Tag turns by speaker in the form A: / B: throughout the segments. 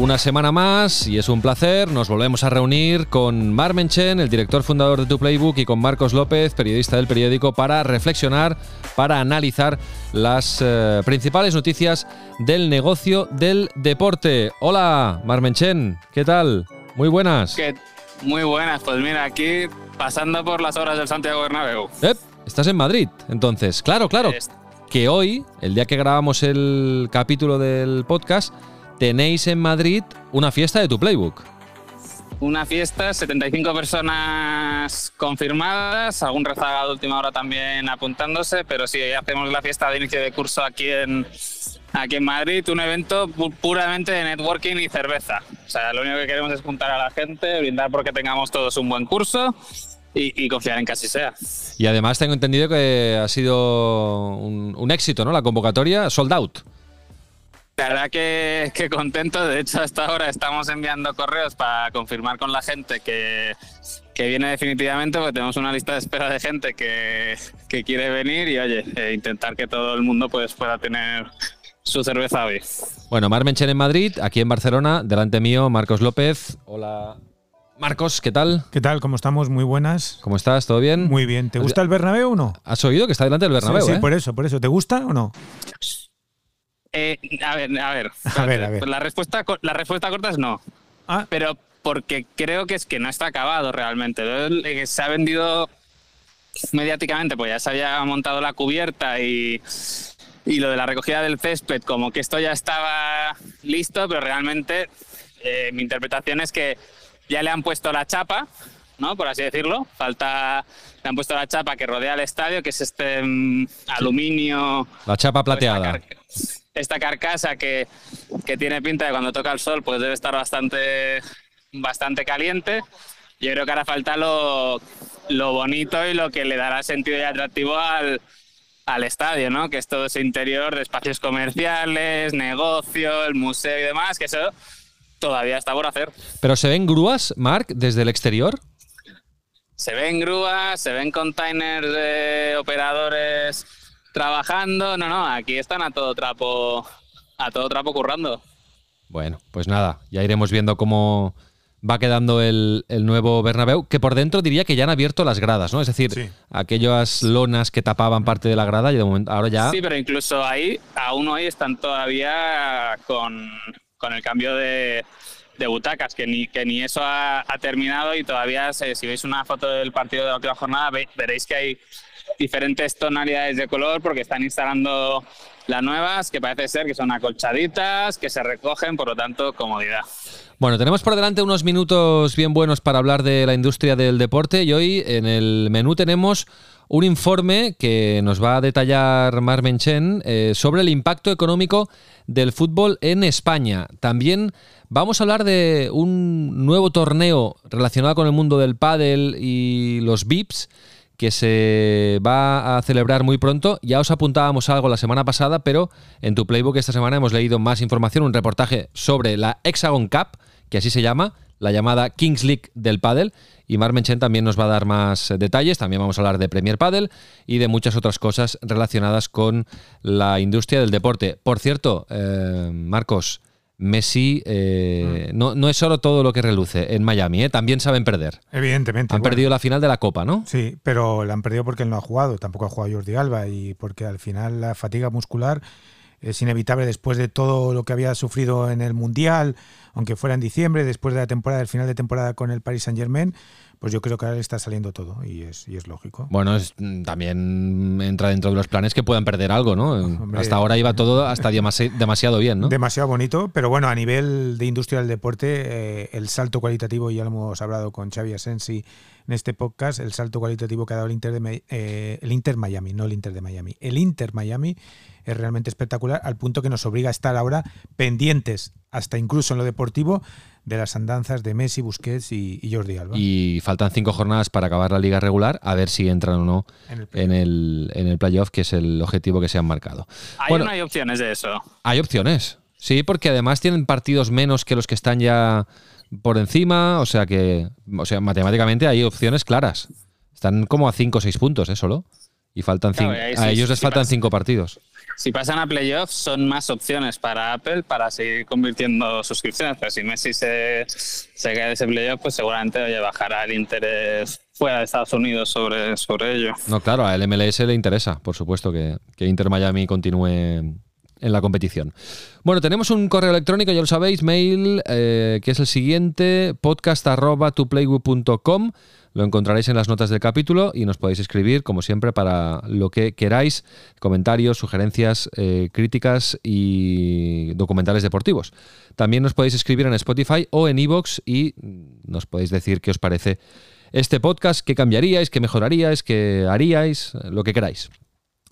A: Una semana más y es un placer, nos volvemos a reunir con Mar Menchen, el director fundador de Tu Playbook, y con Marcos López, periodista del periódico, para reflexionar, para analizar las eh, principales noticias del negocio del deporte. Hola, Mar Menchen, ¿qué tal? Muy buenas.
B: ¿Qué? Muy buenas, pues mira, aquí pasando por las obras del Santiago Bernabéu.
A: Ep, estás en Madrid, entonces. Claro, claro. Que hoy, el día que grabamos el capítulo del podcast, tenéis en Madrid una fiesta de tu playbook.
B: Una fiesta, 75 personas confirmadas, algún rezagado de última hora también apuntándose, pero sí, hacemos la fiesta de inicio de curso aquí en, aquí en Madrid, un evento pu- puramente de networking y cerveza. O sea, lo único que queremos es juntar a la gente, brindar porque tengamos todos un buen curso y, y confiar en que así sea.
A: Y además tengo entendido que ha sido un, un éxito, ¿no? La convocatoria sold out.
B: La verdad que, que contento. De hecho, hasta ahora estamos enviando correos para confirmar con la gente que, que viene definitivamente, porque tenemos una lista de espera de gente que, que quiere venir y, oye, eh, intentar que todo el mundo pues, pueda tener su cerveza hoy.
A: Bueno, Mar Menchen en Madrid, aquí en Barcelona, delante mío, Marcos López. Hola. Marcos, ¿qué tal?
C: ¿Qué tal? ¿Cómo estamos? Muy buenas.
A: ¿Cómo estás? ¿Todo bien?
C: Muy bien. ¿Te gusta el Bernabéu o no?
A: ¿Has oído que está delante del Bernabéu,
C: sí, sí,
A: eh?
C: por eso, por eso. ¿Te gusta o no?
B: Eh, a ver, a ver.
C: A ver, a ver.
B: La respuesta, la respuesta corta es no.
C: Ah,
B: pero porque creo que es que no está acabado realmente. Eh, Se ha vendido mediáticamente, pues ya se había montado la cubierta y, y lo de la recogida del césped, como que esto ya estaba listo, pero realmente eh, mi interpretación es que ya le han puesto la chapa, ¿no? Por así decirlo. Falta, le han puesto la chapa que rodea el estadio, que es este mm, aluminio
A: La chapa
B: esta,
A: plateada.
B: car- esta carcasa que, que tiene pinta de cuando toca el sol, pues debe estar bastante, bastante caliente. Yo creo que ahora falta lo, lo bonito y lo que le dará sentido y atractivo al, al estadio, ¿no? Que es todo ese interior de espacios comerciales, negocio, el museo y demás, que eso todavía está por hacer.
A: ¿Pero se ven grúas, Marc, desde el exterior?
B: Se ven grúas, se ven containers de operadores trabajando. No, no, aquí están a todo trapo, a todo trapo currando.
A: Bueno, pues nada, ya iremos viendo cómo va quedando el, el nuevo Bernabéu, que por dentro diría que ya han abierto las gradas, ¿no? Es decir,
C: Sí.
A: aquellas lonas que tapaban parte de la grada y de momento ahora ya...
B: Sí, pero incluso ahí, aún hoy están todavía con, con el cambio de, de butacas, que ni, que ni eso ha, ha terminado y todavía, se- si veis una foto del partido de la última jornada, ve- veréis que hay diferentes tonalidades de color porque están instalando las nuevas, que parece ser que son acolchaditas, que se recogen, por lo tanto, comodidad.
A: Bueno, tenemos por delante unos minutos bien buenos para hablar de la industria del deporte y hoy en el menú tenemos un informe que nos va a detallar Mar Menchen eh, sobre el impacto económico del fútbol en España. También vamos a hablar de un nuevo torneo relacionado con el mundo del pádel y los VIPs que se va a celebrar muy pronto. Ya os apuntábamos algo la semana pasada, pero en tu playbook esta semana hemos leído más información, un reportaje sobre la Hexagon Cup, que así se llama, la llamada Kings League del pádel. Y Mar Menchen también nos va a dar más detalles. También vamos a hablar de Premier Padel y de muchas otras cosas relacionadas con la industria del deporte. Por cierto, eh, Marcos, Messi eh, no, no es solo todo lo que reluce en Miami, ¿eh? también saben perder.
C: evidentemente.
A: Han
C: bueno,
A: perdido la final de la Copa, ¿no?
C: Sí, pero la han perdido porque él no ha jugado. Tampoco ha jugado Jordi Alba y porque al final la fatiga muscular es inevitable después de todo lo que había sufrido en el Mundial, aunque fuera en diciembre, después de la temporada, el final de temporada con el Paris Saint Germain, pues yo creo que ahora le está saliendo todo y es, y es lógico.
A: Bueno, es- mm, también entra dentro de los planes que puedan perder algo, ¿no?
C: Hombre.
A: hasta ahora iba todo hasta demasi- demasiado bien, ¿no?
C: Demasiado bonito, pero bueno, a nivel de industria del deporte, eh, el salto cualitativo, ya lo hemos hablado con Xavi Asensi en este podcast, el salto cualitativo que ha dado el Inter, de, eh, el Inter Miami, no el Inter de Miami. El Inter Miami es realmente espectacular, al punto que nos obliga a estar ahora pendientes, hasta incluso en lo deportivo, de las andanzas de Messi, Busquets y, Jordi Alba.
A: Y faltan cinco jornadas para acabar la liga regular, a ver si entran o no en el, en el, playoff, que es el objetivo que se han marcado.
B: ¿Hay no hay opciones de eso?
A: Hay opciones, sí, porque además tienen partidos menos que los que están ya por encima, o sea que, o sea, matemáticamente hay opciones claras. Están como a 5 o 6 puntos, ¿eh? Solo. Y faltan cinco, a ellos les faltan 5 partidos.
B: Si pasan a playoffs, son más opciones para Apple para seguir convirtiendo suscripciones. Pero si Messi se, se cae de ese playoff, pues seguramente oye, bajará el interés fuera de Estados Unidos sobre, sobre ello.
A: No, claro, al MLS le interesa, por supuesto, que, que Inter Miami continúe en la competición. Bueno, tenemos un correo electrónico, ya lo sabéis, mail, eh, que es el siguiente, podcast.tuplaywood.com. Lo encontraréis en las notas del capítulo y nos podéis escribir, como siempre, para lo que queráis, comentarios, sugerencias, eh, críticas y documentales deportivos. También nos podéis escribir en Spotify o en Evox y nos podéis decir qué os parece este podcast, qué cambiaríais, qué mejoraríais, qué haríais, lo que queráis.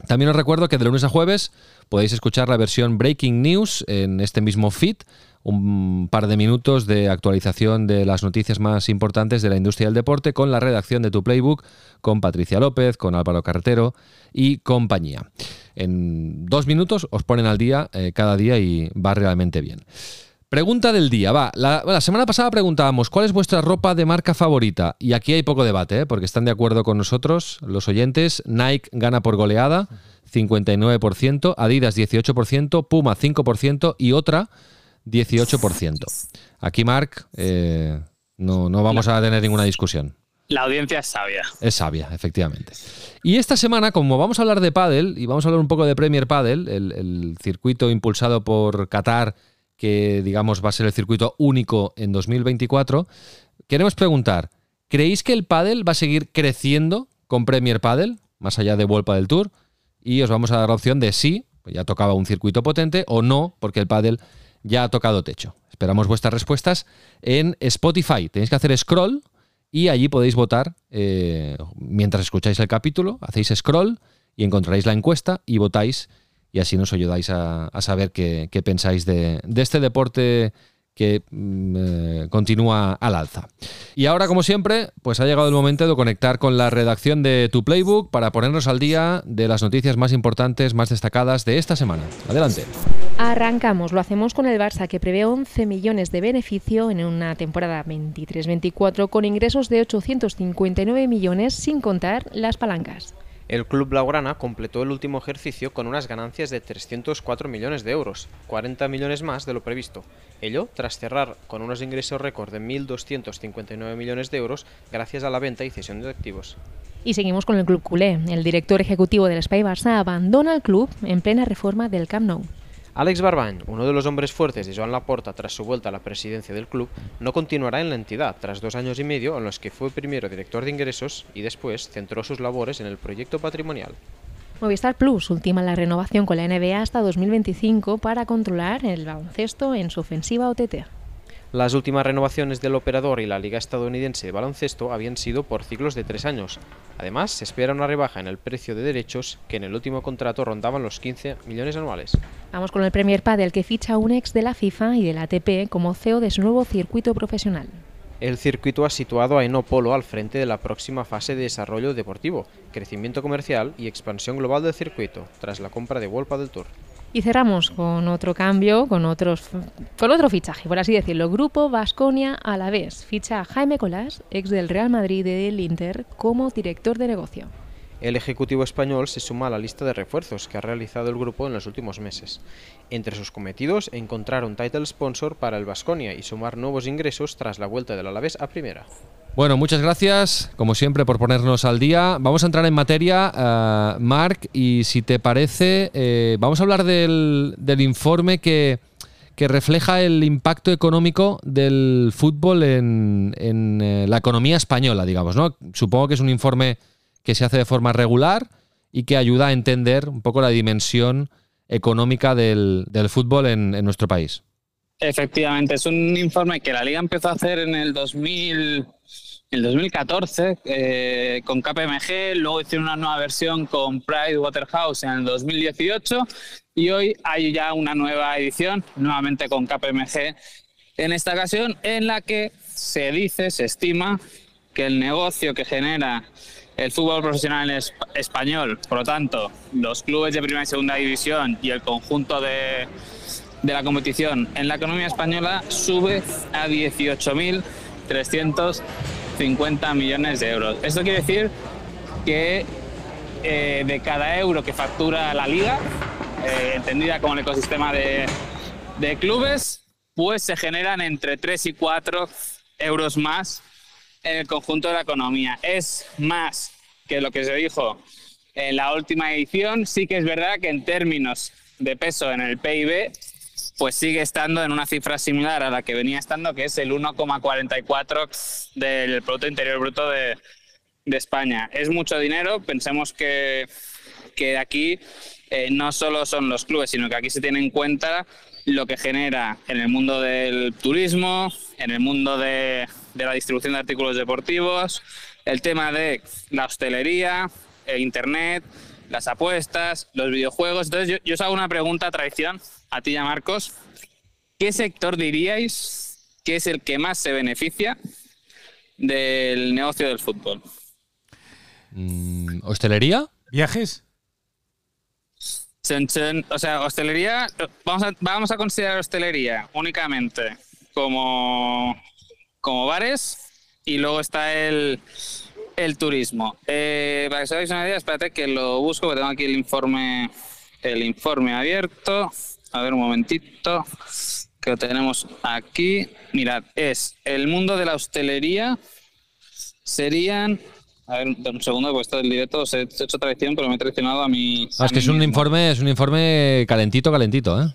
A: También os recuerdo que de lunes a jueves podéis escuchar la versión Breaking News en este mismo feed, un par de minutos de actualización de las noticias más importantes de la industria del deporte con la redacción de tu playbook, con Patricia López, con Álvaro Carretero y compañía. En dos minutos os ponen al día eh, cada día y va realmente bien. Pregunta del día, va. La, semana pasada preguntábamos cuál es vuestra ropa de marca favorita y aquí hay poco debate, ¿eh? porque están de acuerdo con nosotros los oyentes. Nike gana por goleada, 59%, Adidas 18%, Puma 5% y otra 18%. Aquí, Mark, eh, no, vamos a tener ninguna discusión.
B: La audiencia es sabia.
A: Es sabia, efectivamente. Y esta semana, como vamos a hablar de Paddle y vamos a hablar un poco de Premier Paddle, el, el circuito impulsado por Qatar que digamos va a ser el circuito único en 2024. Queremos preguntar, ¿creéis que el pádel va a seguir creciendo con Premier Padel, más allá de Vuelta del Tour? Y os vamos a dar la opción de sí, pues ya tocaba un circuito potente, o no, porque el pádel ya ha tocado techo. Esperamos vuestras respuestas en Spotify. Tenéis que hacer scroll y allí podéis votar eh, mientras escucháis el capítulo. Hacéis scroll y encontraréis la encuesta y votáis y así nos ayudáis a, saber qué, pensáis de, este deporte que mm, eh, continúa al alza. Y ahora, como siempre, pues ha llegado el momento de conectar con la redacción de Tu Playbook para ponernos al día de las noticias más importantes, más destacadas de esta semana. Adelante.
D: Arrancamos, lo hacemos con el Barça, que prevé 11 millones de beneficio en una temporada 23-24 con ingresos de 859 millones sin contar las palancas.
E: El club blaugrana completó el último ejercicio con unas ganancias de 304 millones de euros, 40 millones más de lo previsto. Ello tras cerrar con unos ingresos récord de 1.259 millones de euros gracias a la venta y cesión de activos.
D: Y seguimos con el club culé. El director ejecutivo del Spy Barça abandona el club en plena reforma del Camp Nou.
E: Alex Barbany, uno de los hombres fuertes de Joan Laporta tras su vuelta a la presidencia del club, no continuará en la entidad tras dos años y medio en los que fue primero director de ingresos y después centró sus labores en el proyecto patrimonial.
D: Movistar Plus ultima la renovación con la NBA hasta 2025 para controlar el baloncesto en su ofensiva OTT.
E: Las últimas renovaciones del operador y la Liga Estadounidense de Baloncesto habían sido por ciclos de tres años. Además, se espera una rebaja en el precio de derechos que en el último contrato rondaban los 15 millones anuales.
D: Vamos con el Premier Padel que ficha un ex de la FIFA y de la ATP como CEO de su nuevo circuito profesional.
E: El circuito ha situado a Enopolo al frente de la próxima fase de desarrollo deportivo, crecimiento comercial y expansión global del circuito, tras la compra de World del Tour.
D: Y cerramos con otro cambio, con, otros, con otro fichaje, por así decirlo. Grupo Vasconia a la vez. Ficha a Jaime Colás, ex del Real Madrid y del Inter, como director de negocio.
E: El Ejecutivo español se suma a la lista de refuerzos que ha realizado el grupo en los últimos meses. Entre sus cometidos, encontrar un title sponsor para el Vasconia y sumar nuevos ingresos tras la vuelta del Alavés a primera.
A: Bueno, muchas gracias, como siempre, por ponernos al día. Vamos a entrar en materia, uh, Marc, y si te parece, eh, vamos a hablar del, informe que, refleja el impacto económico del fútbol en, eh, la economía española, digamos. ¿no? Supongo que es un informe que se hace de forma regular y que ayuda a entender un poco la dimensión económica del, fútbol en, en nuestro país.
B: Efectivamente, es un informe que la liga empezó a hacer en el 2000 en el 2014 eh, con KPMG, luego hicieron una nueva versión con Pride Waterhouse en el 2018 y hoy hay ya una nueva edición, nuevamente con KPMG, en esta ocasión en la que se dice, se estima que el negocio que genera el fútbol profesional es- español, por lo tanto, los clubes de primera y segunda división y el conjunto de, de la competición en la economía española sube a 18.350 millones de euros. Esto quiere decir que eh, de cada euro que factura la liga, eh, entendida como el ecosistema de, de clubes, pues se generan entre 3 y 4 euros más en el conjunto de la economía. Es más que lo que se dijo en la última edición. Sí que es verdad que en términos de peso en el PIB, pues sigue estando en una cifra similar a la que venía estando, que es el 1,44 del Producto Interior Bruto de, España. Es mucho dinero, pensemos que, que aquí eh, no solo son los clubes, sino que aquí se tiene en cuenta lo que genera en el mundo del turismo, en el mundo de, de la distribución de artículos deportivos, el tema de la hostelería, eh, internet, las apuestas, los videojuegos. Entonces, yo, yo os hago una pregunta a traición, a ti y a Marcos. ¿Qué sector diríais que es el que más se beneficia del negocio del fútbol?
A: Mm, ¿Hostelería?
C: ¿Viajes?
B: O sea, hostelería, vamos a, vamos a considerar hostelería únicamente como, como bares y luego está el, el turismo. Eh, para que os hagáis una idea, espérate que lo busco, porque tengo aquí el informe, el informe abierto. A ver un momentito, que lo tenemos aquí. Mirad, es el mundo de la hostelería serían... A ver, un segundo, porque esto del directo os he hecho traición, pero me he traicionado a mi...
A: Ah, es
B: a
A: que
B: mí
A: es un
B: mismo.
A: informe, es un informe calentito, calentito, ¿eh?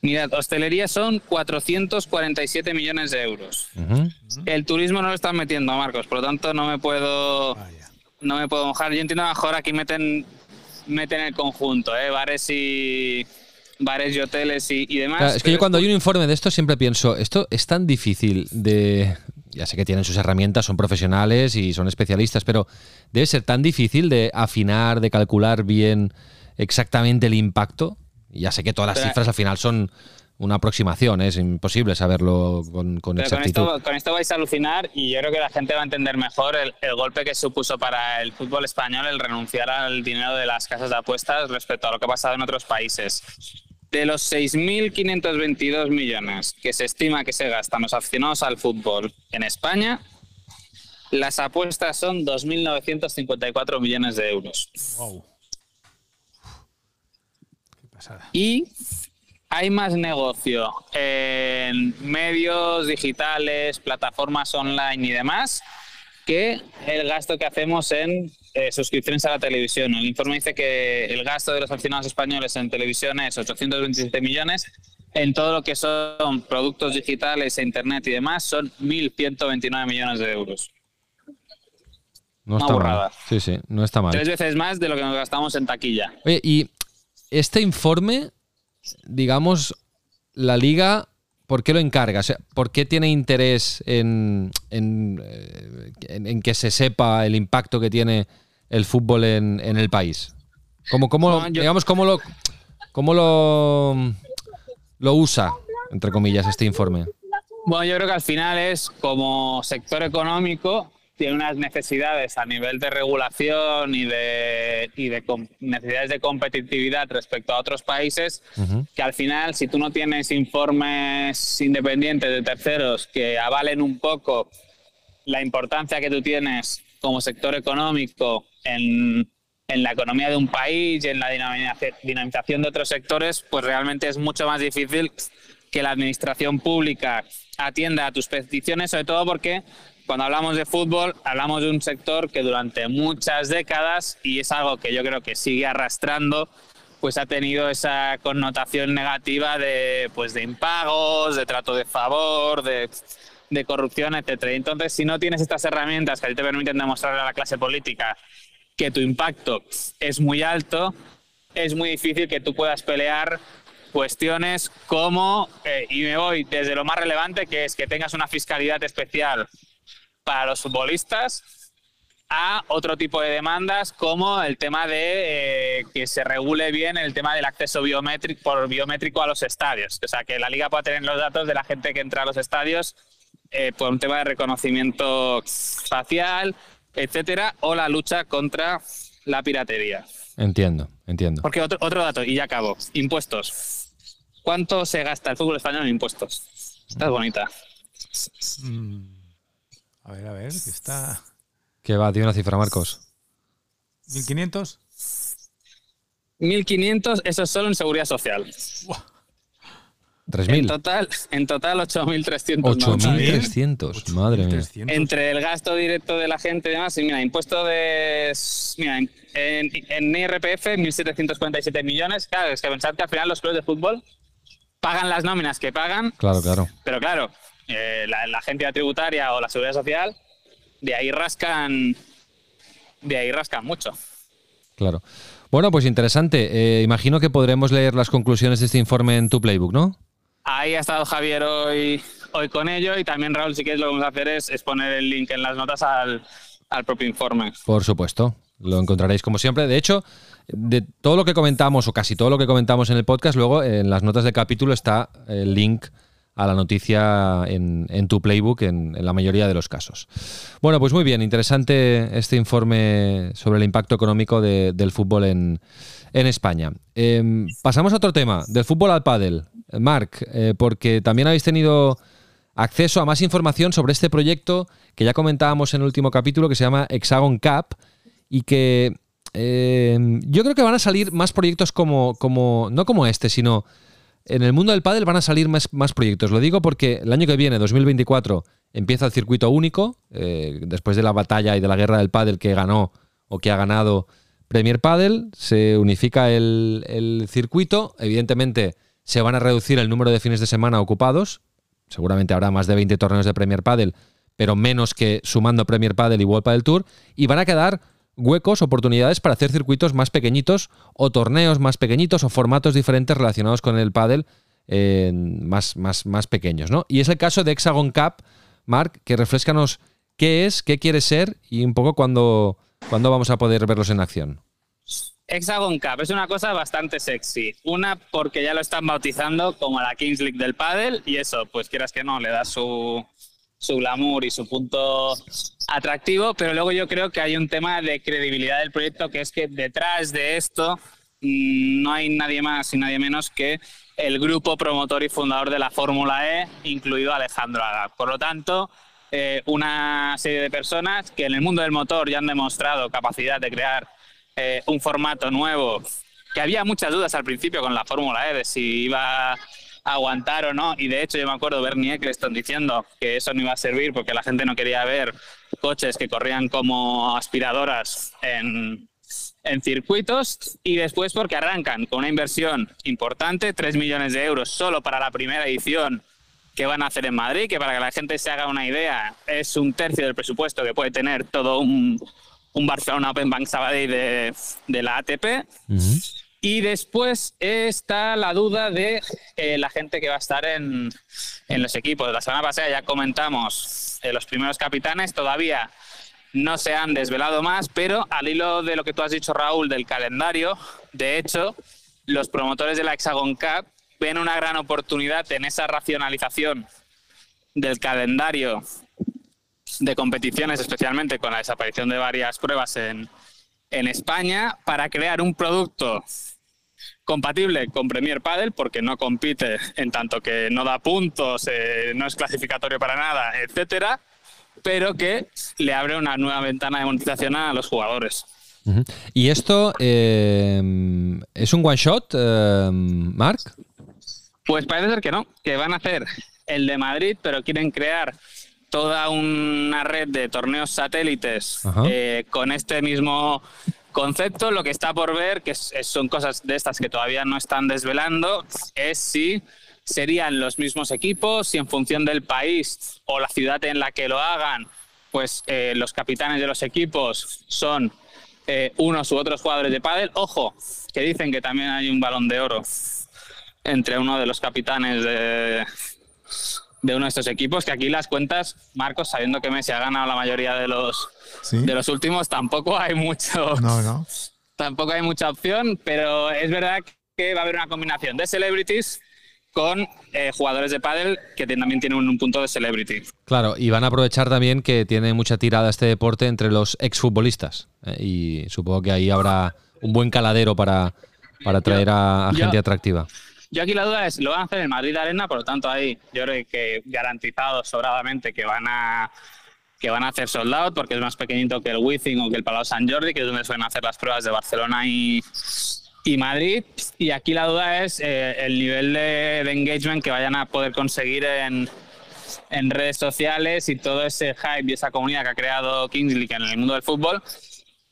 B: Mirad, hostelería son 447 millones de euros. El turismo no lo están metiendo, Marcos, por lo tanto no me puedo
C: Vaya.
B: no me puedo mojar. Yo entiendo mejor aquí meten meten el conjunto, ¿eh? bares y bares y hoteles y, y demás.
A: Claro, es que yo cuando hay un informe de esto siempre pienso, esto es tan difícil de... Ya sé que tienen sus herramientas, son profesionales y son especialistas, pero debe ser tan difícil de afinar, de calcular bien exactamente el impacto. Ya sé que todas las
B: Pero-
A: cifras al final son una aproximación, ¿eh? es imposible saberlo con, con exactitud.
B: esto, con esto vais a alucinar y yo creo que la gente va a entender mejor el, el golpe que supuso para el fútbol español el renunciar al dinero de las casas de apuestas respecto a lo que ha pasado en otros países. De los 6.522 millones que se estima que se gastan los aficionados al fútbol en España, las apuestas son 2.954 millones de euros.
C: Wow. Qué pasada.
B: Y hay más negocio en medios digitales, plataformas online y demás que el gasto que hacemos en eh, suscripciones a la televisión. El informe dice que el gasto de los aficionados españoles en televisión es 827 millones. En todo lo que son productos digitales e internet y demás son 1.129 millones de euros.
A: No
B: una
A: está mal. Sí, sí, no está mal.
B: Tres veces más de lo que nos gastamos en taquilla.
A: Oye, y este informe, digamos, la liga, ¿por qué lo encarga? O sea, ¿por qué tiene interés en, en, eh, en- en que se sepa el impacto que tiene el fútbol en, en el país? ¿Cómo, cómo,
B: No, yo-
A: digamos, cómo lo, cómo lo, lo usa, entre comillas, este informe?
B: Bueno, yo creo que al final es como sector económico, tiene unas necesidades a nivel de regulación y de, y de necesidades de competitividad respecto a otros países,
A: Ujú.
B: que al final, si tú no tienes informes independientes de terceros que avalen un poco la importancia que tú tienes como sector económico en, en la economía de un país y en la dinamización de otros sectores, pues realmente es mucho más difícil que la administración pública atienda a tus peticiones, sobre todo porque cuando hablamos de fútbol hablamos de un sector que durante muchas décadas, y es algo que yo creo que sigue arrastrando, pues ha tenido esa connotación negativa de, pues de impagos, de trato de favor, de, de corrupción, etcétera. Y Entonces, si no tienes estas herramientas que te permiten demostrarle a la clase política que tu impacto es muy alto, es muy difícil que tú puedas pelear cuestiones como, eh, y me voy desde lo más relevante, que es que tengas una fiscalidad especial para los futbolistas a otro tipo de demandas como el tema de eh, que se regule bien el tema del acceso biométrico por biométrico a los estadios. O sea, que la liga pueda tener los datos de la gente que entra a los estadios eh, por un tema de reconocimiento facial, etcétera, o la lucha contra la piratería.
A: Entiendo, entiendo.
B: Porque otro, otro dato, y ya acabo. Impuestos. ¿Cuánto se gasta el fútbol español en impuestos? Está bonita.
C: Mm. A ver, a ver, que está.
A: ¿Qué va? Tiene una cifra, Marcos.
C: ¿1500?
B: 1.500, eso es solo en seguridad social. En
A: 3.000.
B: total, en total 8.300.
A: 8.300, madre mía.
C: 1300.
B: Entre el gasto directo de la gente y demás, y mira, impuesto de. Mira, en, en, en IRPF, 1.747 millones. Claro, es que pensad que al final los clubes de fútbol pagan las nóminas que pagan,
A: Claro, claro.
B: pero claro, eh, la, la agencia tributaria o la seguridad social, de ahí rascan. De ahí rascan mucho.
A: Claro. Bueno, pues interesante. Eh, imagino que podremos leer las conclusiones de este informe en tu playbook, ¿no?
B: Ahí ha estado Javier hoy, hoy con ello y también Raúl, si quieres lo que vamos a hacer es, es poner el link en las notas al, al propio informe.
A: Por supuesto. Lo encontraréis como siempre. De hecho, de todo lo que comentamos, o casi todo lo que comentamos en el podcast, luego en las notas del capítulo está el link a la noticia en, tu playbook en, la mayoría de los casos. Bueno, pues muy bien, interesante este informe sobre el impacto económico de- del fútbol en, España. Em, pasamos a otro tema, del fútbol al pádel. Marc, eh, porque también habéis tenido acceso a más información sobre este proyecto que ya comentábamos en el último capítulo que se llama Hexagon Cup y que eh, yo creo que van a salir más proyectos como, como no como este, sino en el mundo del pádel van a salir más, proyectos. Lo digo porque el año que viene, 2024, empieza el circuito único, eh, después de la batalla y de la guerra del pádel que ganó o que ha ganado Premier Padel, se unifica el, el circuito, evidentemente se van a reducir el número de fines de semana ocupados, seguramente habrá más de 20 torneos de Premier Padel, pero menos que sumando Premier Padel y World Padel Tour, y van a quedar huecos, oportunidades para hacer circuitos más pequeñitos o torneos más pequeñitos o formatos diferentes relacionados con el pádel eh, más, más, más pequeños, ¿no? Y es el caso de Hexagon Cup, Marc, que refrescanos qué es, qué quiere ser y un poco cuándo, cuándo vamos a poder verlos en acción.
B: Hexagon Cup es una cosa bastante sexy. Una porque ya lo están bautizando como la Kings League del pádel y eso, pues quieras que no, le da su, su glamour y su punto atractivo, pero luego yo creo que hay un tema de credibilidad del proyecto que es que detrás de esto mm, no hay nadie más y nadie menos que el grupo promotor y fundador de la Fórmula E, incluido Alejandro Aga. Por lo tanto, eh, una serie de personas que en el mundo del motor ya han demostrado capacidad de crear eh, un formato nuevo, que había muchas dudas al principio con la Fórmula E de si iba aguantar o no, y de hecho yo me acuerdo Bernie Eccleston diciendo que eso no iba a servir porque la gente no quería ver coches que corrían como aspiradoras en, en circuitos y después porque arrancan con una inversión importante, 3 millones de euros solo para la primera edición que van a hacer en Madrid, que para que la gente se haga una idea es un tercio del presupuesto que puede tener todo un, un Barcelona Open Bank Sabadell de, de la ATP. Y después está la duda de eh, la gente que va a estar en, en los equipos. La semana pasada ya comentamos eh, los primeros capitanes, todavía no se han desvelado más, pero al hilo de lo que tú has dicho, Raúl, del calendario, de hecho, los promotores de la Hexagon Cup ven una gran oportunidad en esa racionalización del calendario de competiciones, especialmente con la desaparición de varias pruebas en, en España, para crear un producto compatible con Premier Padel, porque no compite en tanto que no da puntos, eh, no es clasificatorio para nada, etcétera, pero que le abre una nueva ventana de monetización a los jugadores.
A: ¿Y esto eh, es un one shot, eh, Marc?
B: Pues parece ser que no, que van a hacer el de Madrid, pero quieren crear toda una red de torneos satélites eh, con este mismo concepto. Lo que está por ver, que es- son cosas de estas que todavía no están desvelando, es si serían los mismos equipos, si en función del país o la ciudad en la que lo hagan, pues eh, los capitanes de los equipos son eh, unos u otros jugadores de pádel. Ojo, que dicen que también hay un balón de oro entre uno de los capitanes de, de uno de estos equipos, que aquí las cuentas, Marcos, sabiendo que Messi ha ganado la mayoría de los,
C: Sí.
B: de los últimos, tampoco hay mucho,
C: No, no.
B: tampoco hay mucha opción, pero es verdad que va a haber una combinación de celebrities con eh, jugadores de pádel que también tienen un, un punto de celebrity.
A: Claro, y van a aprovechar también que tiene mucha tirada este deporte entre los exfutbolistas. ¿eh? Y supongo que ahí habrá un buen caladero para, para traer a, a
B: Yo-
A: gente atractiva.
B: Yo aquí la duda es, lo van a hacer en Madrid Arena, por lo tanto ahí yo creo que garantizado sobradamente que van a que van a hacer sold out porque es más pequeñito que el Wizzing o que el Palau San Jordi, que es donde suelen hacer las pruebas de Barcelona y, y Madrid. Y aquí la duda es eh, el nivel de, engagement que vayan a poder conseguir en, en redes sociales y todo ese hype y esa comunidad que ha creado Kings League en el mundo del fútbol,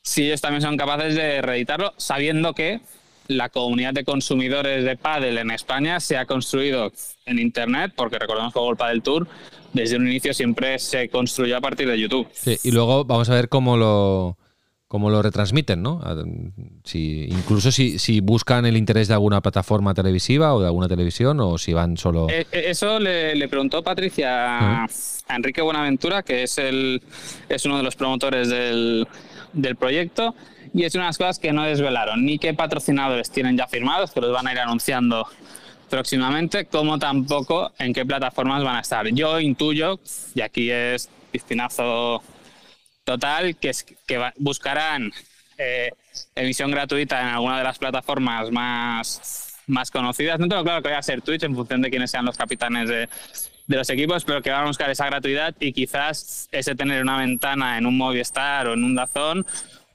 B: si ellos también son capaces de reeditarlo, sabiendo que la comunidad de consumidores de pádel en España se ha construido en Internet, porque recordemos que el Padel Tour desde un inicio siempre se construyó a partir de YouTube.
A: Sí, y luego vamos a ver cómo lo, cómo lo retransmiten, ¿no? A- Si, incluso si, si buscan el interés de alguna plataforma televisiva o de alguna televisión o si van solo...
B: Eh, eh, Eso le, le preguntó Patricia a, a Enrique Buenaventura, que es, el, es uno de los promotores del, del proyecto, y es una de las cosas que no desvelaron, ni qué patrocinadores tienen ya firmados, que los van a ir anunciando próximamente, como tampoco en qué plataformas van a estar. Yo intuyo, y aquí es piscinazo total, que, es, que va- buscarán eh, emisión gratuita en alguna de las plataformas más, más conocidas. No tengo claro que vaya a ser Twitch en función de quiénes sean los capitanes de, de los equipos, pero que van a buscar esa gratuidad y quizás ese tener una ventana en un Movistar o en un Dazón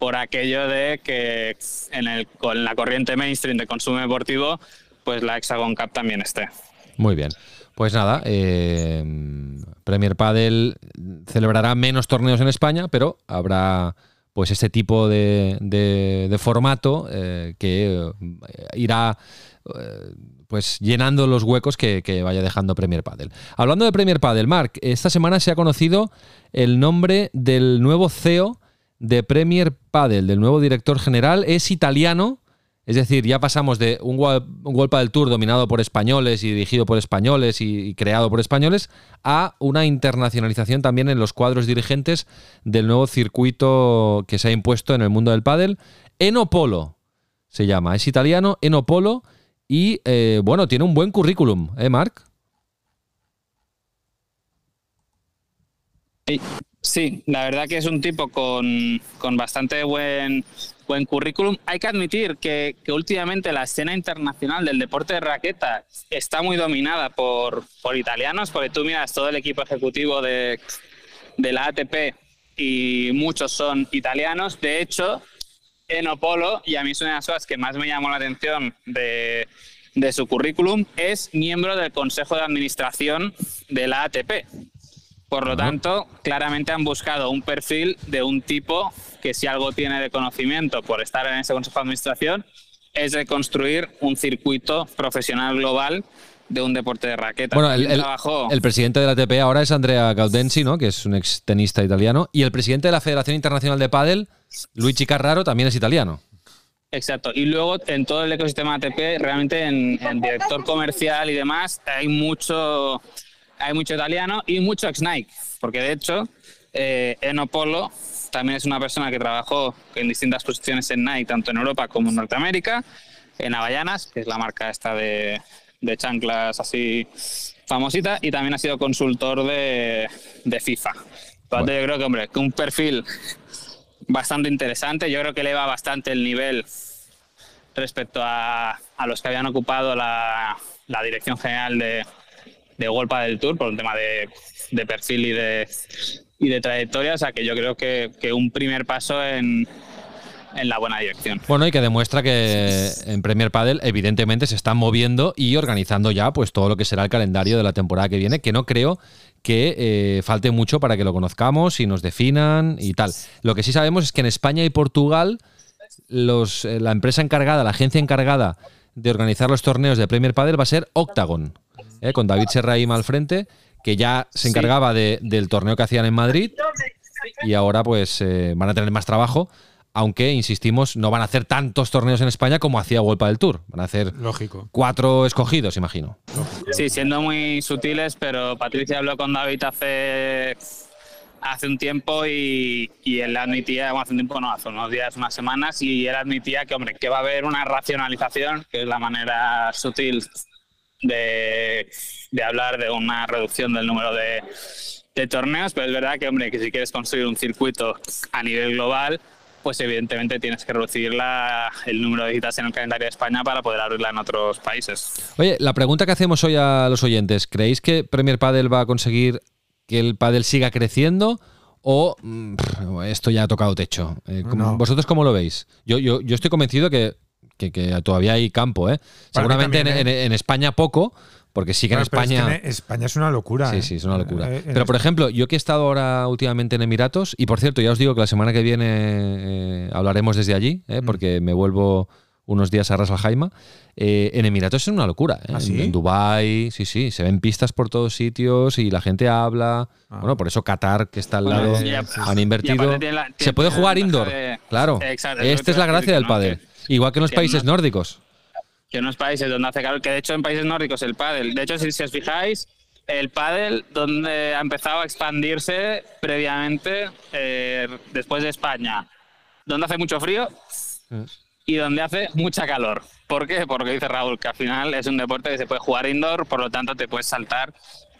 B: por aquello de que en, el, con la corriente mainstream de consumo deportivo, pues la Hexagon Cup también esté.
A: Muy bien. Pues nada, eh, Premier Padel celebrará menos torneos en España, pero habrá pues este tipo de, formato eh, que eh, irá pues llenando los huecos que, que vaya dejando Premier Padel. Hablando de Premier Padel, Marc, esta semana se ha conocido el nombre del nuevo CEO de Premier Padel, del nuevo director general. Es italiano, es decir, ya pasamos de un un World Padel Tour dominado por españoles y dirigido por españoles y, creado por españoles a una internacionalización también en los cuadros dirigentes del nuevo circuito que se ha impuesto en el mundo del pádel. Enopolo se llama, es italiano, Enopolo y eh, bueno, tiene un buen currículum, ¿eh, Marc?
B: Sí, Sí, la verdad que es un tipo con, con bastante buen, buen currículum. Hay que admitir que, que últimamente la escena internacional del deporte de raqueta está muy dominada por, por italianos, porque tú miras todo el equipo ejecutivo de, de la ATP y muchos son italianos. De hecho, Enopolo, y a mí es una de las cosas que más me llamó la atención de, de su currículum, es miembro del Consejo de Administración de la ATP. Por lo tanto, claramente han buscado un perfil de un tipo que si algo tiene de conocimiento por estar en ese consejo de administración es de construir un circuito profesional global de un deporte de raqueta.
A: Bueno, el, el- el presidente de la ATP ahora es Andrea Gaudenzi, ¿no? que es un ex tenista italiano, y el presidente de la Federación Internacional de Pádel, Luigi Carraro, también es italiano.
B: Exacto. Y luego en todo el ecosistema ATP, realmente en, en director comercial y demás, hay mucho, hay mucho italiano y mucho ex-Nike. Porque de hecho, eh, Enopolo también es una persona que trabajó en distintas posiciones en Nike, tanto en Europa como en Norteamérica, en Havaianas, que es la marca esta de, de chanclas así famosita, y también ha sido consultor de, de FIFA. Tanto, yo creo que, hombre, que un perfil bastante interesante. Yo creo que eleva bastante el nivel respecto a, a los que habían ocupado la, la dirección general de, de World del Tour por un tema de, perfil y de, y de trayectoria. O sea que yo creo que, que un primer paso en, en la buena dirección.
A: Bueno, y que demuestra que en Premier Padel evidentemente se están moviendo y organizando ya pues todo lo que será el calendario de la temporada que viene, que no creo que eh, falte mucho para que lo conozcamos y nos definan y tal. Lo que sí sabemos es que en España y Portugal los, eh, la empresa encargada, la agencia encargada de organizar los torneos de Premier Padel va a ser Octagon, eh, con David Serraim al frente, que ya se encargaba de- del torneo que hacían en Madrid y ahora pues eh, van a tener más trabajo aunque, insistimos, no van a hacer tantos torneos en España como hacía World del Tour. Van a hacer
C: Lógico.
A: cuatro escogidos, imagino.
B: Sí, siendo muy sutiles, pero Patricia habló con David hace hace un tiempo y, y él admitía, bueno, hace un tiempo no, hace unos días, unas semanas, y él admitía que, hombre, que va a haber una racionalización, que es la manera sutil de, de hablar de una reducción del número de, de torneos, pero es verdad que, hombre, que si quieres construir un circuito a nivel global, pues evidentemente tienes que reducir la, el número de citas en el calendario de España para poder abrirla en otros países.
A: Oye, la pregunta que hacemos hoy a los oyentes, ¿creéis que Premier Padel va a conseguir que el Padel siga creciendo o mm, pff, esto ya ha tocado techo? Eh, ¿cómo-
C: No.
A: ¿Vosotros cómo lo veis? Yo, yo, yo estoy convencido que, que- que todavía hay campo, ¿eh? Seguramente
C: también,
A: en,
C: ¿eh?
A: en- en España poco, porque sí que
C: Claro,
A: en
C: pero es que
A: España...
C: en España es una locura.
A: Sí,
C: ¿eh?
A: sí, es una locura.
C: Eh,
A: Pero, por ejemplo, yo que he estado ahora últimamente en Emiratos, y por cierto, ya os digo que la semana que viene eh, hablaremos desde allí,
C: Mm.
A: eh, porque me vuelvo unos días a Ras Al. Eh, en Emiratos es una locura. eh.
C: ¿Ah,
A: En-
C: sí?
A: En Dubái, sí, sí, se ven pistas por todos sitios y la gente habla.
C: Ah.
A: Bueno, por eso Qatar, que está al
B: Bueno,
A: lado, han invertido.
B: la-
A: se puede jugar indoor,
B: de-
A: claro.
B: Exacto,
A: Esta es la gracia del
B: ¿no?
A: pádel. Igual que en los
B: que
A: países
B: no-
A: nórdicos.
B: que en unos países donde hace calor, que de hecho en países nórdicos el pádel, de hecho si, si os fijáis, el pádel donde ha empezado a expandirse previamente eh, después de España, donde hace mucho frío y donde hace mucha calor. ¿Por qué? Porque dice Raúl que al final es un deporte que se puede jugar indoor, por lo tanto te puedes saltar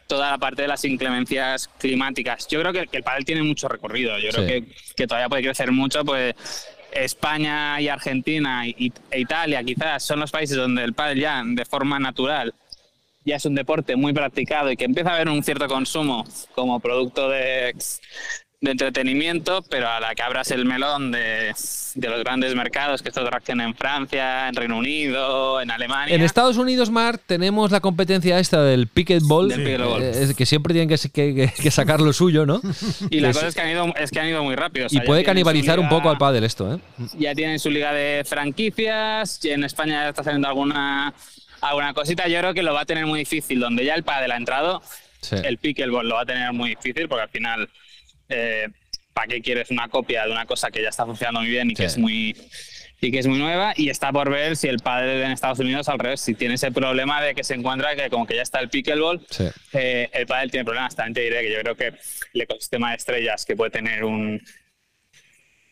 B: toda la parte de las inclemencias climáticas. Yo creo que, el pádel tiene mucho recorrido. Yo creo
A: Sí.
B: que, que todavía puede crecer mucho, pues España y Argentina e Italia quizás son los países donde el pádel ya de forma natural ya es un deporte muy practicado y que empieza a haber un cierto consumo como producto de, de entretenimiento, pero a la que abras el melón de, de los grandes mercados, que esto reacciona en Francia, en Reino Unido, en Alemania.
A: En Estados Unidos, Marc, tenemos la competencia esta del pickleball. eh, es que siempre tienen que, que- sacar lo suyo, ¿no?
B: y la
A: Es-
B: cosa es que han ido, es que han ido muy rápido. o sea,
A: y puede canibalizar un poco al pádel esto, ¿eh?
B: ya tienen su liga de franquicias, y en España ya está saliendo alguna, alguna cosita, yo creo que lo va a tener muy difícil, donde ya el pádel ha entrado,
A: Sí.
B: el pickleball lo va a tener muy difícil, porque al final, ¿para qué quieres una copia de una cosa que ya está funcionando muy bien y que es muy y que es muy nueva y está por ver si el pádel en Estados Unidos al revés, si tiene ese problema de que se encuentra que como que ya está el pickleball,
A: Sí.
B: eh, el pádel tiene problemas. También te diré que yo creo que el ecosistema de estrellas que puede tener un,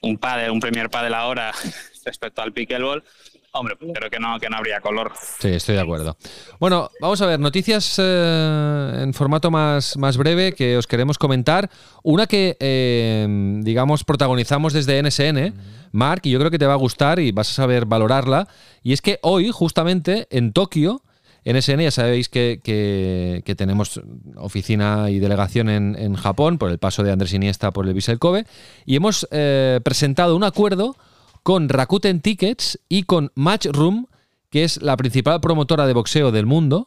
B: un pádel, un premier pádel ahora respecto al pickleball, hombre, pues creo que no, que no habría color.
A: Sí, estoy de acuerdo. Bueno, vamos a ver, noticias eh, en formato más, más breve que os queremos comentar. Una que, eh, digamos, protagonizamos desde NSN, Mark, y yo creo que te va a gustar y vas a saber valorarla. Y es que hoy, justamente, en Tokio, NSN, ya sabéis que, que- que tenemos oficina y delegación en, en Japón por el paso de Andrés Iniesta por el Vissel Kobe, y hemos eh, presentado un acuerdo con Rakuten Tickets y con Matchroom, que es la principal promotora de boxeo del mundo,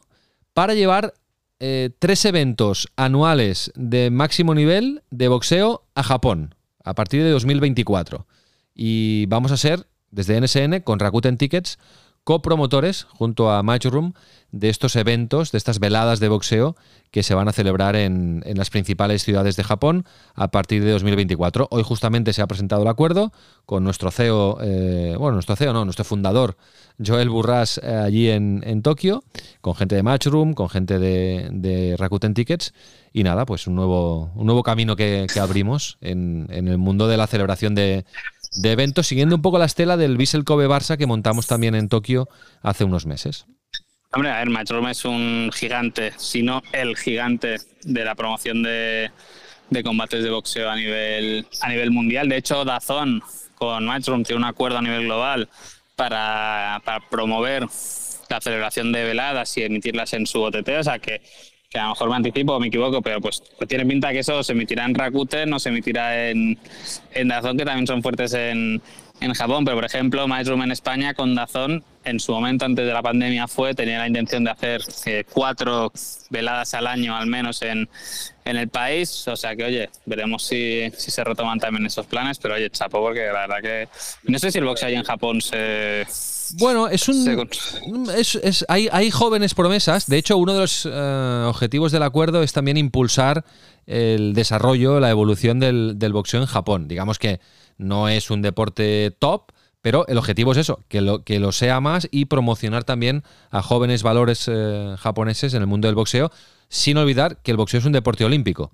A: para llevar eh, tres eventos anuales de máximo nivel de boxeo a Japón a partir de 2024. Y vamos a ser, desde NSN, con Rakuten Tickets, copromotores junto a Matchroom de estos eventos, de estas veladas de boxeo que se van a celebrar en, en las principales ciudades de Japón a partir de 2024. Hoy justamente se ha presentado el acuerdo con nuestro CEO, eh, bueno, nuestro CEO no, nuestro fundador, Joel Burras, eh, allí en, Tokio, con gente de Matchroom, con gente de, Rakuten Tickets y nada, pues un nuevo, un nuevo camino que, abrimos en el mundo de la celebración de, de eventos, siguiendo un poco la estela del Vissel Kobe Barça que montamos también en Tokio hace unos meses.
B: Hombre, a ver, Matchroom es un gigante, si no el gigante de la promoción de, de combates de boxeo a nivel, a nivel mundial. De hecho, Dazón con Matchroom tiene un acuerdo a nivel global para, para promover la celebración de veladas y emitirlas en su OTT, o sea que, que a lo mejor me anticipo o me equivoco, pero pues tiene pinta que eso se emitirá en Rakuten o se emitirá en, en Dazón, que también son fuertes en, en Japón, pero por ejemplo, Matchroom en España con Dazón en su momento antes de la pandemia fue, tenía la intención de hacer eh, cuatro veladas al año al menos en, en el país. O sea que, oye, veremos si, si se retoman también esos planes. Pero oye, chapo, porque la verdad que no sé si el box ahí en Japón se...
A: Bueno, es un.
B: se-
A: es- es- hay, hay jóvenes promesas. De hecho, uno de los eh, objetivos del acuerdo es también impulsar el desarrollo, la evolución del, del boxeo en Japón. Digamos que no es un deporte top, pero el objetivo es eso, que lo, que lo sea más y promocionar también a jóvenes valores eh, japoneses en el mundo del boxeo, sin olvidar que el boxeo es un deporte olímpico,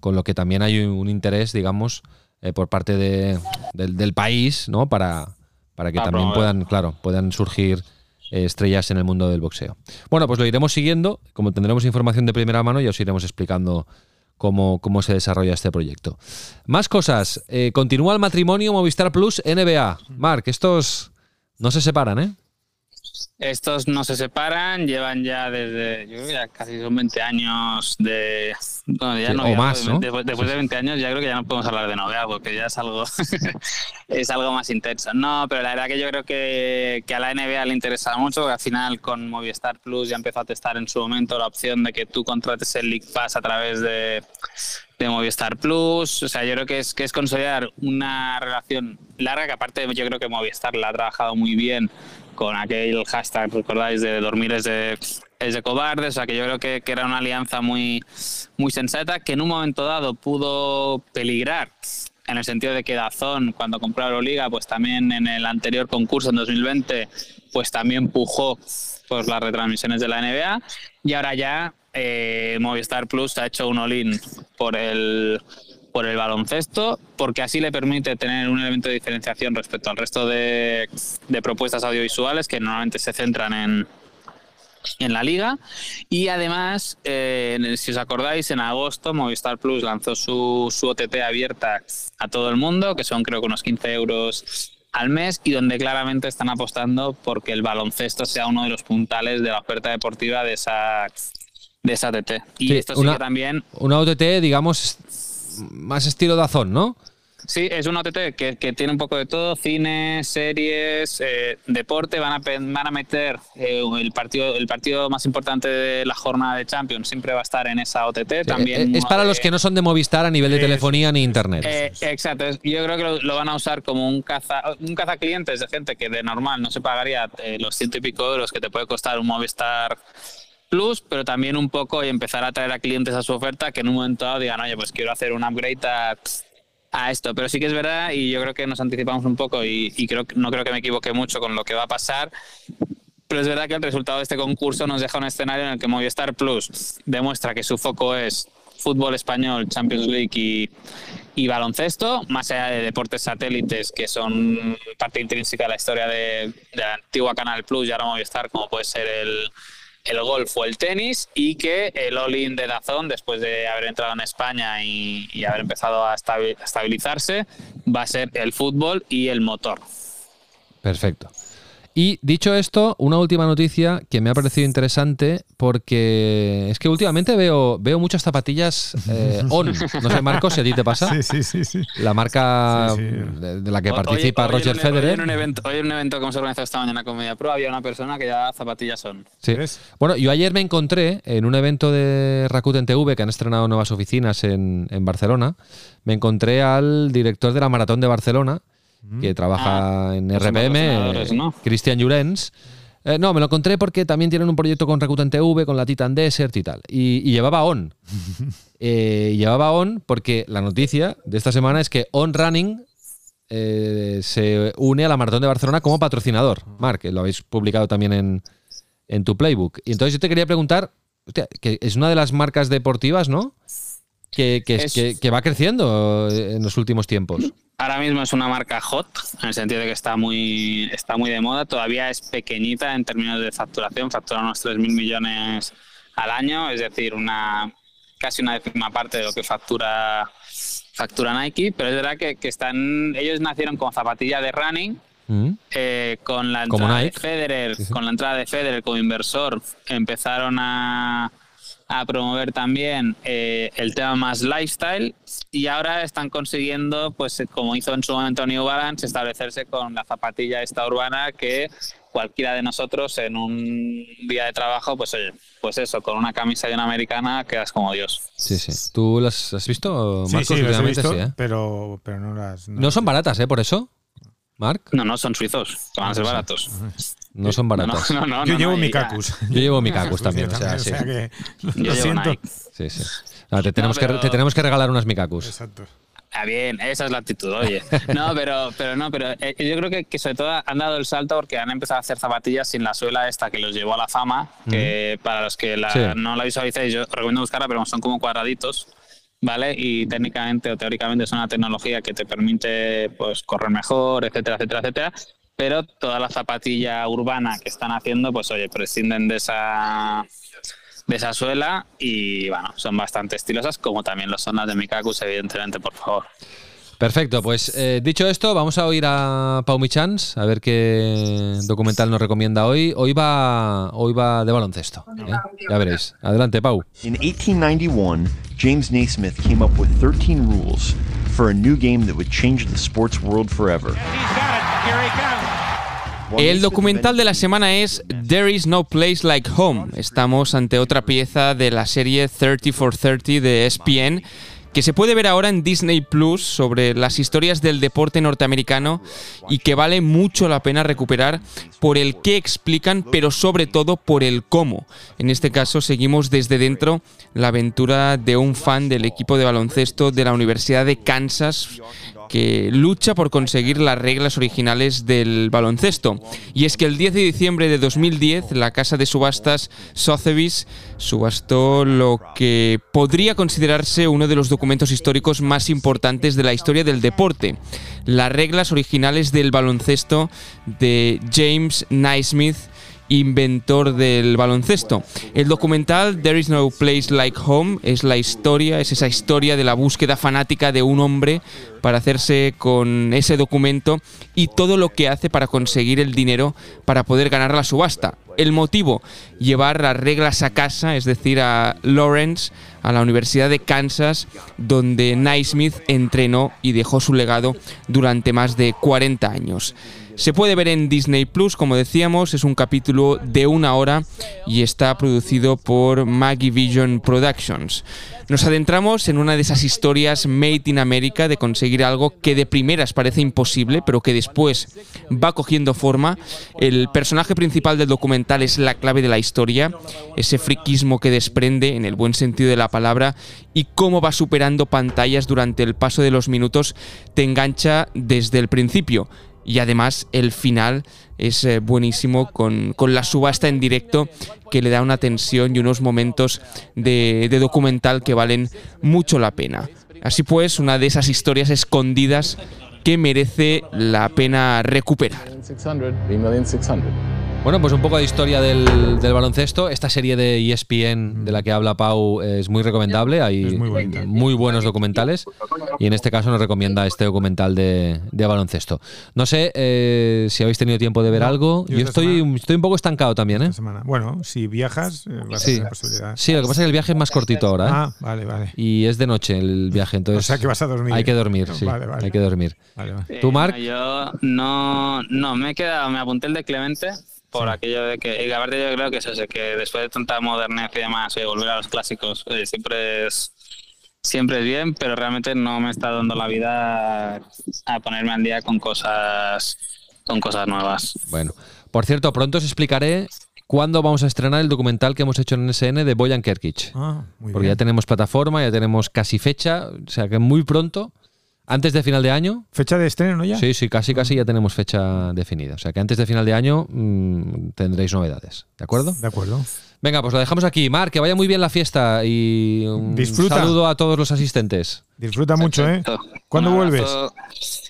A: con lo que también hay un interés, digamos, eh, por parte de- del, del país, ¿no? Para, para que también
B: promover.
A: puedan, claro, puedan surgir eh, estrellas en el mundo del boxeo. Bueno, pues lo iremos siguiendo, como tendremos información de primera mano, ya os iremos explicando cómo, cómo se desarrolla este proyecto. Más cosas. Eh, continúa el matrimonio Movistar Plus NBA. Marc, estos no se separan, ¿eh?
B: Estos no se separan, llevan ya desde, yo creo que ya casi son 20 años de... bueno, ya
A: Sí,
B: no,
A: o más, ¿no?
B: Después, después de 20 años ya creo que ya no podemos hablar de novia, porque ya es algo, es algo más intenso. No, pero la verdad que yo creo que, que a la NBA le interesa mucho, porque al final con Movistar Plus ya empezó a testar en su momento la opción de que tú contrates el League Pass a través de, de Movistar Plus. O sea, yo creo que es, que es consolidar una relación larga, que aparte yo creo que Movistar la ha trabajado muy bien con aquel hashtag, recordáis, de dormir es de, es de cobardes. O sea, que yo creo que, que era una alianza muy, muy sensata, que en un momento dado pudo peligrar en el sentido de que Dazón, cuando compró Euroliga, pues también en el anterior concurso en 2020, pues también pujó por las retransmisiones de la NBA. Y ahora ya eh, Movistar Plus ha hecho un all-in por el, por el baloncesto, porque así le permite tener un elemento de diferenciación respecto al resto de, de propuestas audiovisuales que normalmente se centran en, en la liga. Y además, eh, si os acordáis, en agosto Movistar Plus lanzó su, su OTT abierta a todo el mundo, que son creo que unos 15 euros al mes y donde claramente están apostando porque el baloncesto sea uno de los puntales de la oferta deportiva de esa de esa OTT. Y
A: Sí,
B: esto sí
A: una-
B: que también
A: Una OTT, digamos, más estilo Dazón, ¿no?
B: Sí, es un OTT que, que tiene un poco de todo, cine, series, eh, deporte, van a, van a meter eh, el, partido, el partido más importante de la jornada de Champions, siempre va a estar en esa OTT. También
A: es para
B: de-
A: los que no son de Movistar a nivel de telefonía ni internet.
B: Eh, exacto, yo creo que lo, lo van a usar como un caza, un caza clientes de gente que de normal no se pagaría los ciento y pico euros que te puede costar un Movistar Plus, pero también un poco y empezar a traer a clientes a su oferta que en un momento dado digan, oye, pues quiero hacer un upgrade a, esto. Pero sí que es verdad y yo creo que nos anticipamos un poco y, y creo no creo que me equivoque mucho con lo que va a pasar. Pero es verdad que el resultado de este concurso nos deja un escenario en el que Movistar Plus demuestra que su foco es fútbol español, Champions League y, y baloncesto, más allá de deportes satélites que son parte intrínseca de la historia de, de la antigua Canal Plus y ahora Movistar, como puede ser el, el golf o el tenis, y que el all-in de Dazón, después de haber entrado en España y, y haber empezado a estabi- a estabilizarse, va a ser el fútbol y el motor.
A: Perfecto. Y dicho esto, una última noticia que me ha parecido interesante porque es que últimamente veo, veo muchas zapatillas eh, on. No sé, Marcos, si a ti te pasa.
C: Sí, sí, sí, sí.
A: La marca
C: Sí, sí.
A: De, la que participa
B: hoy- hoy
A: Roger
B: Hoy
A: Federer.
B: en, un evento, hoy en un evento que hemos organizado esta mañana con Media Pro había una persona que ya zapatillas son.
A: Sí. Bueno, yo ayer me encontré en un evento de Rakuten TV que han estrenado nuevas oficinas en, en Barcelona. Me encontré al director de la Maratón de Barcelona, que trabaja en
B: los
A: RPM,
B: ¿no?
A: Cristian Llorens. Eh, no, me lo encontré porque también tienen un proyecto con Rakuten TV, con la Titan Desert y tal. Y, y llevaba On. Eh, llevaba On porque la noticia de esta semana es que On Running eh, se une a la Maratón de Barcelona como patrocinador. Marc, que lo habéis publicado también en, en tu playbook. Y entonces yo te quería preguntar, hostia, que es una de las marcas deportivas, ¿no? Que, que,
B: Es-
A: que- que va creciendo en los últimos tiempos.
B: Ahora mismo es una marca hot, en el sentido de que está muy, está muy de moda. Todavía es pequeñita en términos de facturación, factura unos 3.000 millones al año, es decir, una casi una décima parte de lo que factura factura Nike, pero es verdad que, que están ellos nacieron con zapatilla de running
A: Mm.
B: eh, con la entrada de. Federer,
A: Sí, sí.
B: con la entrada de Federer como inversor, empezaron a, a promover también eh, el tema más lifestyle y ahora están consiguiendo, pues como hizo en su momento New Balance, establecerse con la zapatilla esta urbana que cualquiera de nosotros en un día de trabajo, pues oye, pues eso, con una camisa y una americana quedas como Dios.
A: Sí, sí. ¿Tú las has visto,
C: Sí,
A: Marcos?
C: sí, las he
A: Últimamente
C: visto,
A: sí, ¿eh?
C: pero, pero no las...
A: No son baratas, ¿eh? Por eso, Marc.
B: No, no, son suizos, van a ser baratos.
A: No son baratas.
B: no, no,
C: Yo
B: no,
C: llevo
B: no,
C: mi cacus.
A: Yo llevo mi cacus también,
C: Yo
A: o sea, sí.
C: que
B: Yo
C: lo
B: llevo
C: siento.
B: Nike.
A: Sí, sí. Te, tenemos
B: pero-
A: que, te tenemos que regalar unas micacus.
C: Exacto.
B: Ah, bien, esa es la actitud, oye. No, pero, pero no, pero eh, yo creo que, que sobre todo han dado el salto porque han empezado a hacer zapatillas sin la suela esta que los llevó a la fama, que para los que la-
A: Sí.
B: no la visualicéis, yo recomiendo buscarla, pero son como cuadraditos, ¿vale? Y técnicamente o teóricamente es una tecnología que te permite pues correr mejor, etcétera, etcétera, etcétera. Pero toda la zapatilla urbana que están haciendo, pues oye, prescinden de esa de esa suela y bueno, son bastante estilosas, como también lo son las de Mikakus, evidentemente, por favor.
A: Perfecto, pues eh, dicho esto, vamos a oír a Pau Michans, a ver qué documental nos recomienda hoy. Hoy va, hoy va de baloncesto. ¿eh? Ya veréis. Adelante, Pau.
F: In 1891, James Naismith came up with 13 rules for a new game that would change the sports world forever.
G: El documental de la semana es There is no place like home. Estamos ante otra pieza de la serie 30 for 30 de ESPN que se puede ver ahora en Disney Plus sobre las historias del deporte norteamericano y que vale mucho la pena recuperar por el qué explican, pero sobre todo por el cómo. En este caso seguimos desde dentro la aventura de un fan del equipo de baloncesto de la Universidad de Kansas que lucha por conseguir las reglas originales del baloncesto. Y es que el 10 de diciembre de 2010, la casa de subastas Sotheby's subastó lo que podría considerarse uno de los documentos históricos más importantes de la historia del deporte, las reglas originales del baloncesto de James Naismith inventor del baloncesto. El documental There is no place like home es la historia, es esa historia de la búsqueda fanática de un hombre para hacerse con ese documento y todo lo que hace para conseguir el dinero para poder ganar la subasta. El motivo, llevar las reglas a casa, es decir, a Lawrence, a la Universidad de Kansas, donde Naismith entrenó y dejó su legado durante más de 40 años. Se puede ver en Disney Plus, como decíamos, es un capítulo de una hora y está producido por Maggie Vision Productions. Nos adentramos en una de esas historias made in America de conseguir algo que de primeras parece imposible, pero que después va cogiendo forma. El personaje principal del documental es la clave de la historia, ese friquismo que desprende en el buen sentido de la palabra y cómo va superando pantallas durante el paso de los minutos te engancha desde el principio y además el final es eh, buenísimo con, con la subasta en directo que le da una tensión y unos momentos de, de documental que valen mucho la pena. Así pues, una de esas historias escondidas que merece la pena recuperar.
H: 600, B600.
A: Bueno, pues un poco de historia del, del baloncesto. Esta serie de ESPN de la que habla Pau es muy recomendable. Hay
C: muy
A: buenos documentales. Y en este caso nos recomienda este documental de, de baloncesto. No sé eh, si habéis tenido tiempo de ver
C: No,
A: algo.
C: yo
A: estoy,
C: semana-
A: estoy un poco estancado también, ¿eh?
C: Bueno, si viajas, eh, vas
A: Sí.
C: a tener posibilidad.
A: Sí, lo que pasa es que el viaje es más cortito ahora, ¿eh?
C: Ah, vale, vale.
A: Y es de noche el viaje, entonces.
C: O sea que vas a dormir.
A: Hay que dormir,
C: No,
A: sí.
C: vale, vale.
A: Hay que dormir.
C: Vale, vale.
A: ¿Tú,
B: Eh,
A: Marc?
B: no, yo no, no, me he quedado, me apunté el de Clemente por aquello de que, y aparte yo creo que es eso, que después de tanta modernidad y demás, oye, volver a los clásicos oye, siempre es siempre es bien, pero realmente no me está dando la vida a ponerme al día con cosas con cosas nuevas.
A: Bueno, por cierto, pronto os explicaré cuándo vamos a estrenar el documental que hemos hecho en NSN de Boyan Kerkic.
C: Ah, muy
A: Porque ya tenemos plataforma, ya tenemos casi fecha, o sea que muy pronto, antes de final de año.
C: ¿Fecha de estreno ya?
A: Sí, sí, casi casi ya tenemos fecha definida. O sea que antes de final de año mm, tendréis novedades. ¿De acuerdo?
C: De acuerdo.
A: Venga, pues lo dejamos aquí. Mar, que vaya muy bien la fiesta y un
C: Disfruta.
A: saludo a todos los asistentes.
C: Disfruta mucho, ¿eh? ¿Cuándo vuelves?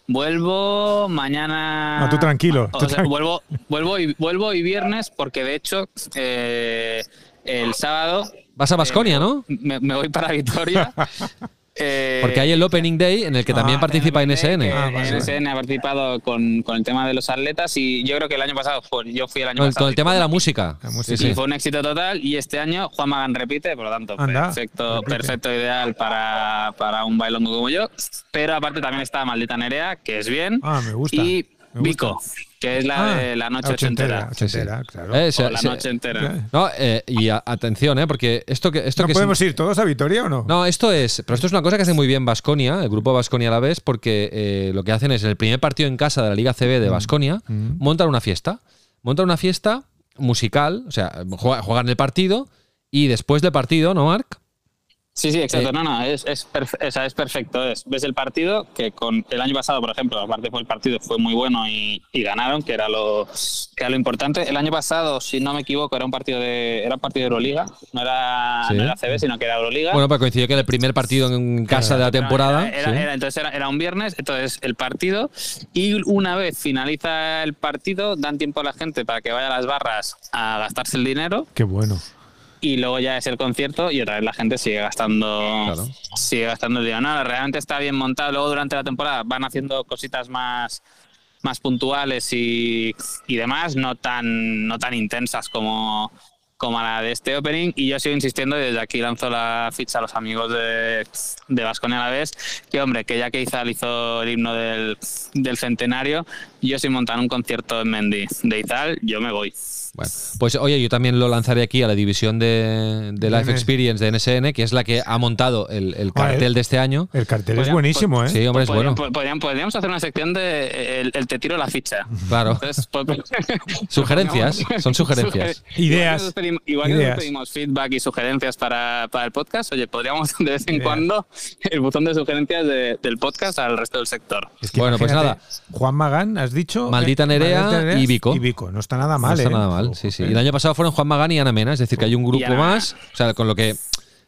B: Vuelvo mañana.
C: No, tú tranquilo,
B: O sea, vuelvo, vuelvo, y, vuelvo y viernes porque de hecho eh, el sábado
A: Vas a Basconia, ¿no?
B: me, me voy para Vitoria Eh,
A: Porque hay el Opening Day en el que también
C: Ah,
A: participa NSN.
C: Ah, vale,
B: NSN ha participado con, con el tema de los atletas y yo creo que el año pasado, pues, yo fui el año
A: Con
B: pasado.
A: con el tema
B: fue
A: de la música.
C: La música.
B: Y
A: Sí, sí.
B: fue un éxito total y este año Juan Magán repite, por lo tanto,
C: Anda,
B: perfecto,
C: repite.
B: perfecto ideal para, para un bailongo como yo. Pero aparte también está Maldita Nerea, que es bien.
C: Ah, me gusta.
B: Y
C: me gusta.
B: Vico, que es la
C: Ah,
B: de la noche ochentera.
C: ochentera, claro.
A: Eh,
B: O la
A: se-
B: noche entera.
A: No, eh, y a- atención, ¿eh? Porque esto que. Esto
C: ¿No
A: que es-
C: podemos ir todos a Vitoria o no?
A: No, esto es. Pero esto es una cosa que hace muy bien Basconia, el grupo Basconia a la vez, porque eh, lo que hacen es en el primer partido en casa de la Liga CB de Basconia,
C: Mm.
A: montan una fiesta. Montan una fiesta musical, o sea, juega- juegan el partido y después del partido, ¿no, Marc?
B: Sí, sí, exacto.
A: Eh,
B: no, no, es, es, sea, es perfecto. Es, ves el partido, que con el año pasado, por ejemplo, aparte fue el partido fue muy bueno y, y ganaron, que era lo que era lo importante. El año pasado, si no me equivoco, era un partido de era un partido de Euroliga, no era,
A: Sí.
B: no era CB, sino que era Euroliga.
A: Bueno, pues coincidió que era el primer partido en casa de la temporada.
B: Era, era-
A: sí.
B: entonces era, era un viernes, entonces el partido y una vez finaliza el partido dan tiempo a la gente para que vaya a las barras a gastarse el dinero
C: Qué bueno.
B: Y luego ya es el concierto y otra vez la gente sigue gastando
A: Claro.
B: sigue gastando el dinero. No, realmente está bien montado. Luego durante la temporada van haciendo cositas más más puntuales y, y demás, no tan no tan intensas como como la de este opening y yo sigo insistiendo y desde aquí lanzo la ficha a los amigos de, de Vasconia a la vez que hombre, que ya que Izal hizo el himno del, del centenario yo si montan un concierto en Mendy de Izal, yo me voy
A: Bueno, pues oye, yo también lo lanzaré aquí a la división de, de Life Experience de NSN, que es la que ha montado el, el cartel
C: el-
A: de este año.
C: El cartel es buenísimo, ¿eh?
A: Sí, hombre, es bueno.
B: Podrían- podrían- podríamos hacer una sección de el, el te tiro la ficha
A: Claro.
B: Entonces, pues-
A: Sugerencias, son sugerencias.
C: Ideas.
B: Igual que nosotros pedimos, feedback y sugerencias para, para el podcast, oye, podríamos de vez en
C: Ideas.
B: cuando el buzón de sugerencias de- del podcast al resto del sector.
C: Es que
A: Bueno, pues nada.
C: Juan Magán, has dicho.
A: Maldita
C: eh,
A: Nerea
C: Maldita Nerea
A: y Vico.
C: Y Vico. No está nada
A: No
C: mal,
A: está
C: ¿eh?
A: nada mal, sí, sí. Y el año pasado fueron Juan Magán y Ana Mena, es decir, que hay un grupo más, o sea, con lo que,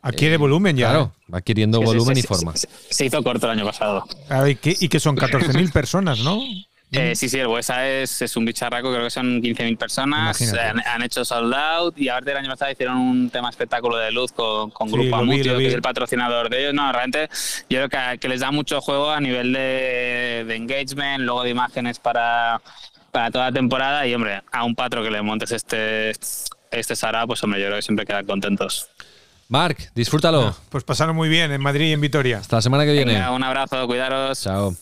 C: Adquiere volumen ya.
A: claro, va adquiriendo
B: Sí,
A: volumen
B: sí,
A: y
B: sí,
A: forma.
B: Se, se hizo corto el año pasado.
C: A ver, ¿qué- y que son 14.000 personas, ¿no?
B: Eh, sí, sí, el Buesa es, es un bicharraco, creo que son 15.000 personas, han, han hecho sold out y aparte el año pasado hicieron un tema espectáculo de luz con, con
C: Sí,
B: Grupo Amutio, que es el patrocinador de ellos. No, realmente yo creo que, que les da mucho juego a nivel de, de engagement, luego de imágenes para, para toda la temporada y, hombre, a un patro que le montes este, este Sara, pues, hombre, yo creo que siempre quedan contentos.
A: Marc, disfrútalo.
C: Pues pasaron muy bien en Madrid y en Vitoria.
A: Hasta la semana que viene.
B: Venga, un abrazo, cuidaros.
A: Chao.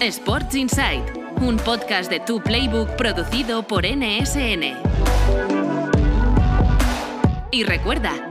I: Sports Insight, un podcast de Tu Playbook producido por NSN. Y recuerda,